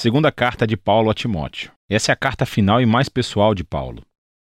Segunda carta de Paulo a Timóteo. Essa é a carta final e mais pessoal de Paulo.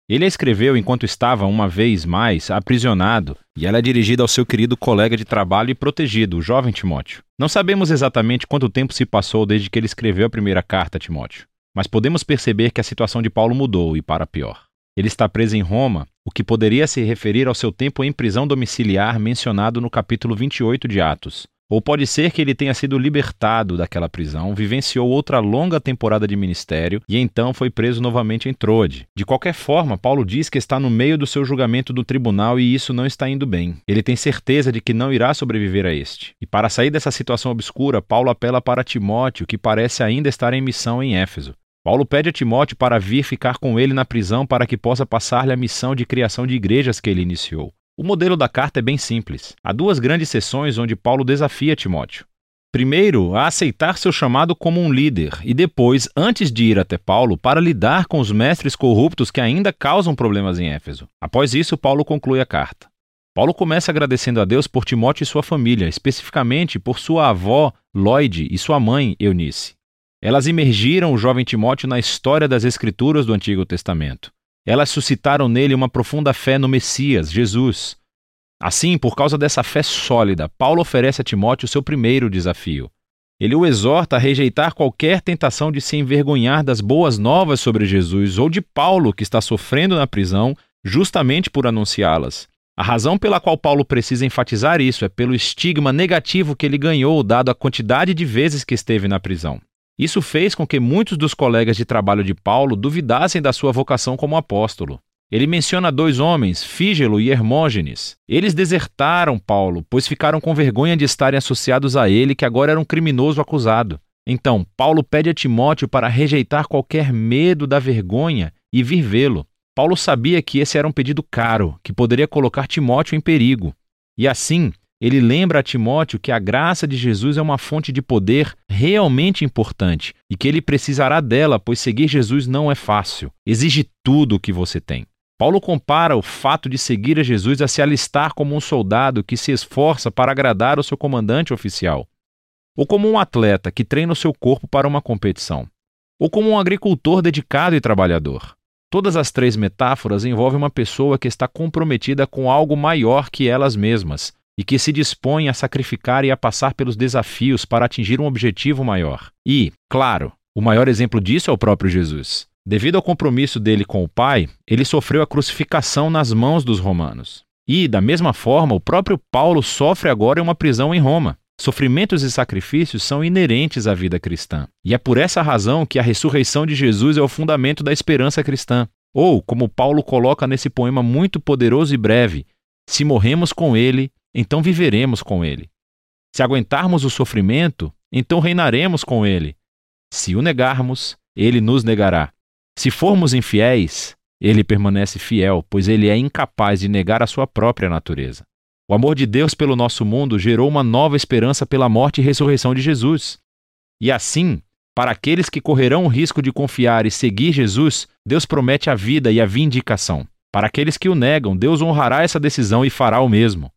Ele a escreveu enquanto estava, uma vez mais, aprisionado, e ela é dirigida ao seu querido colega de trabalho e protegido, o jovem Timóteo. Não sabemos exatamente quanto tempo se passou desde que ele escreveu a primeira carta a Timóteo, mas podemos perceber que a situação de Paulo mudou e para pior. Ele está preso em Roma, o que poderia se referir ao seu tempo em prisão domiciliar mencionado no capítulo 28 de Atos, ou pode ser que ele tenha sido libertado daquela prisão, vivenciou outra longa temporada de ministério e então foi preso novamente em Troade. De qualquer forma, Paulo diz que está no meio do seu julgamento do tribunal e isso não está indo bem. Ele tem certeza de que não irá sobreviver a este. E para sair dessa situação obscura, Paulo apela para Timóteo, que parece ainda estar em missão em Éfeso. Paulo pede a Timóteo para vir ficar com ele na prisão para que possa passar-lhe a missão de criação de igrejas que ele iniciou. O modelo da carta é bem simples. Há duas grandes sessões onde Paulo desafia Timóteo. Primeiro, a aceitar seu chamado como um líder, e depois, antes de ir até Paulo, para lidar com os mestres corruptos que ainda causam problemas em Éfeso. Após isso, Paulo conclui a carta. Paulo começa agradecendo a Deus por Timóteo e sua família, especificamente por sua avó, Lloyd, e sua mãe, Eunice. Elas imergiram o jovem Timóteo na história das Escrituras do Antigo Testamento. Elas suscitaram nele uma profunda fé no Messias, Jesus. Assim, por causa dessa fé sólida, Paulo oferece a Timóteo seu primeiro desafio. Ele o exorta a rejeitar qualquer tentação de se envergonhar das boas novas sobre Jesus ou de Paulo, que está sofrendo na prisão, justamente por anunciá-las. A razão pela qual Paulo precisa enfatizar isso é pelo estigma negativo que ele ganhou, dado a quantidade de vezes que esteve na prisão. Isso fez com que muitos dos colegas de trabalho de Paulo duvidassem da sua vocação como apóstolo. Ele menciona dois homens, Fígelo e Hermógenes. Eles desertaram Paulo, pois ficaram com vergonha de estarem associados a ele, que agora era um criminoso acusado. Então, Paulo pede a Timóteo para rejeitar qualquer medo da vergonha e vir vê-lo. Paulo sabia que esse era um pedido caro, que poderia colocar Timóteo em perigo. E assim, ele lembra a Timóteo que a graça de Jesus é uma fonte de poder realmente importante e que ele precisará dela, pois seguir Jesus não é fácil. Exige tudo o que você tem. Paulo compara o fato de seguir a Jesus a se alistar como um soldado que se esforça para agradar o seu comandante oficial, ou como um atleta que treina o seu corpo para uma competição, ou como um agricultor dedicado e trabalhador. Todas as três metáforas envolvem uma pessoa que está comprometida com algo maior que elas mesmas e que se dispõe a sacrificar e a passar pelos desafios para atingir um objetivo maior. E, claro, o maior exemplo disso é o próprio Jesus. Devido ao compromisso dele com o Pai, ele sofreu a crucificação nas mãos dos romanos. E, da mesma forma, o próprio Paulo sofre agora em uma prisão em Roma. Sofrimentos e sacrifícios são inerentes à vida cristã. E é por essa razão que a ressurreição de Jesus é o fundamento da esperança cristã. Ou, como Paulo coloca nesse poema muito poderoso e breve, se morremos com ele, então viveremos com ele. Se aguentarmos o sofrimento, então reinaremos com ele. Se o negarmos, ele nos negará. Se formos infiéis, ele permanece fiel, pois ele é incapaz de negar a sua própria natureza. O amor de Deus pelo nosso mundo gerou uma nova esperança pela morte e ressurreição de Jesus. E assim, para aqueles que correrão o risco de confiar e seguir Jesus, Deus promete a vida e a vindicação. Para aqueles que o negam, Deus honrará essa decisão e fará o mesmo.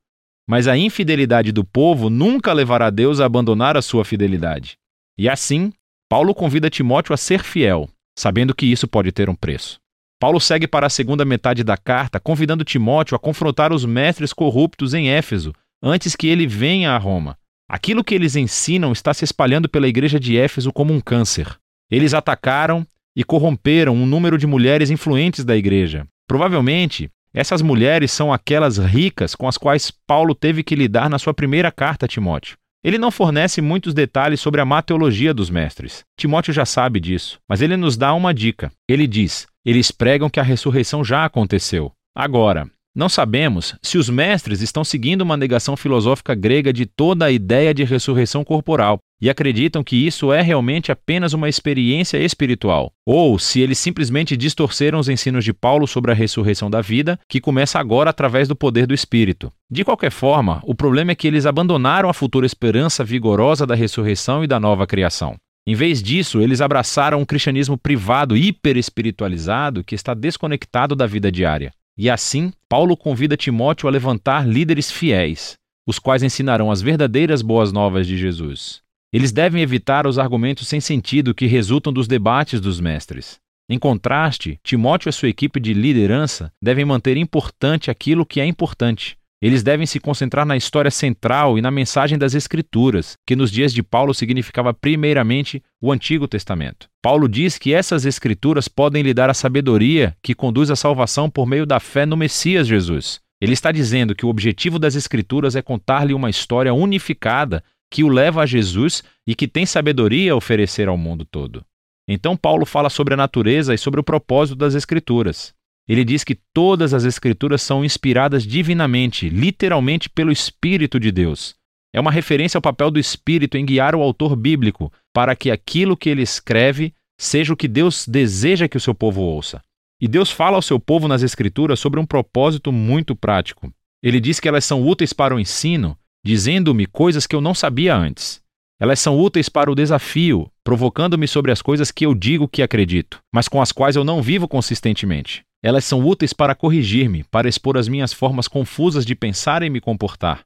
Mas a infidelidade do povo nunca levará Deus a abandonar a sua fidelidade. E assim, Paulo convida Timóteo a ser fiel, sabendo que isso pode ter um preço. Paulo segue para a segunda metade da carta, convidando Timóteo a confrontar os mestres corruptos em Éfeso, antes que ele venha a Roma. Aquilo que eles ensinam está se espalhando pela igreja de Éfeso como um câncer. Eles atacaram e corromperam um número de mulheres influentes da igreja. Provavelmente, essas mulheres são aquelas ricas com as quais Paulo teve que lidar na sua primeira carta a Timóteo. Ele não fornece muitos detalhes sobre a má teologia dos mestres. Timóteo já sabe disso, mas ele nos dá uma dica. Ele diz: eles pregam que a ressurreição já aconteceu. Agora, não sabemos se os mestres estão seguindo uma negação filosófica grega de toda a ideia de ressurreição corporal e acreditam que isso é realmente apenas uma experiência espiritual, ou se eles simplesmente distorceram os ensinos de Paulo sobre a ressurreição da vida, que começa agora através do poder do Espírito. De qualquer forma, o problema é que eles abandonaram a futura esperança vigorosa da ressurreição e da nova criação. Em vez disso, eles abraçaram um cristianismo privado hiper espiritualizado que está desconectado da vida diária. E assim, Paulo convida Timóteo a levantar líderes fiéis, os quais ensinarão as verdadeiras boas novas de Jesus. Eles devem evitar os argumentos sem sentido que resultam dos debates dos mestres. Em contraste, Timóteo e sua equipe de liderança devem manter importante aquilo que é importante. Eles devem se concentrar na história central e na mensagem das Escrituras, que nos dias de Paulo significava primeiramente o Antigo Testamento. Paulo diz que essas Escrituras podem lhe dar a sabedoria que conduz à salvação por meio da fé no Messias Jesus. Ele está dizendo que o objetivo das Escrituras é contar-lhe uma história unificada que o leva a Jesus e que tem sabedoria a oferecer ao mundo todo. Então, Paulo fala sobre a natureza e sobre o propósito das Escrituras. Ele diz que todas as Escrituras são inspiradas divinamente, literalmente pelo Espírito de Deus. É uma referência ao papel do Espírito em guiar o autor bíblico para que aquilo que ele escreve seja o que Deus deseja que o seu povo ouça. E Deus fala ao seu povo nas Escrituras sobre um propósito muito prático. Ele diz que elas são úteis para o ensino, dizendo-me coisas que eu não sabia antes. Elas são úteis para o desafio, provocando-me sobre as coisas que eu digo que acredito, mas com as quais eu não vivo consistentemente. Elas são úteis para corrigir-me, para expor as minhas formas confusas de pensar e me comportar.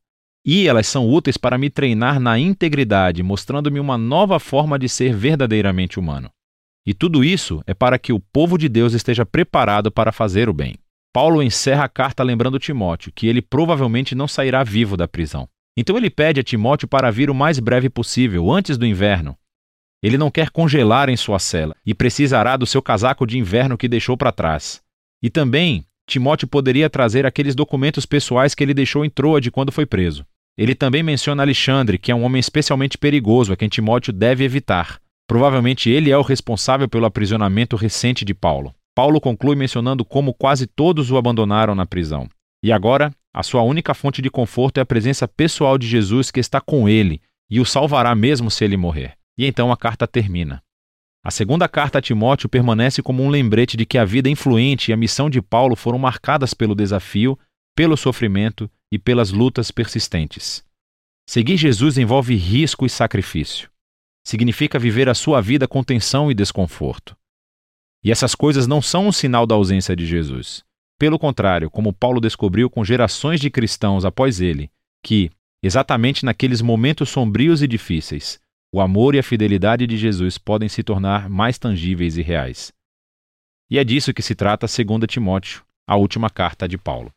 E elas são úteis para me treinar na integridade, mostrando-me uma nova forma de ser verdadeiramente humano. E tudo isso é para que o povo de Deus esteja preparado para fazer o bem. Paulo encerra a carta lembrando Timóteo que ele provavelmente não sairá vivo da prisão. Então ele pede a Timóteo para vir o mais breve possível, antes do inverno. Ele não quer congelar em sua cela e precisará do seu casaco de inverno que deixou para trás. E também, Timóteo poderia trazer aqueles documentos pessoais que ele deixou em Troade quando foi preso. Ele também menciona Alexandre, que é um homem especialmente perigoso a quem Timóteo deve evitar. Provavelmente ele é o responsável pelo aprisionamento recente de Paulo. Paulo conclui mencionando como quase todos o abandonaram na prisão. E agora, a sua única fonte de conforto é a presença pessoal de Jesus que está com ele e o salvará mesmo se ele morrer. E então a carta termina. A segunda carta a Timóteo permanece como um lembrete de que a vida influente e a missão de Paulo foram marcadas pelo desafio, pelo sofrimento e pelas lutas persistentes. Seguir Jesus envolve risco e sacrifício significa viver a sua vida com tensão e desconforto. E essas coisas não são um sinal da ausência de Jesus. Pelo contrário, como Paulo descobriu com gerações de cristãos após ele, que, exatamente naqueles momentos sombrios e difíceis, o amor e a fidelidade de Jesus podem se tornar mais tangíveis e reais. E é disso que se trata 2 Timóteo, a última carta de Paulo.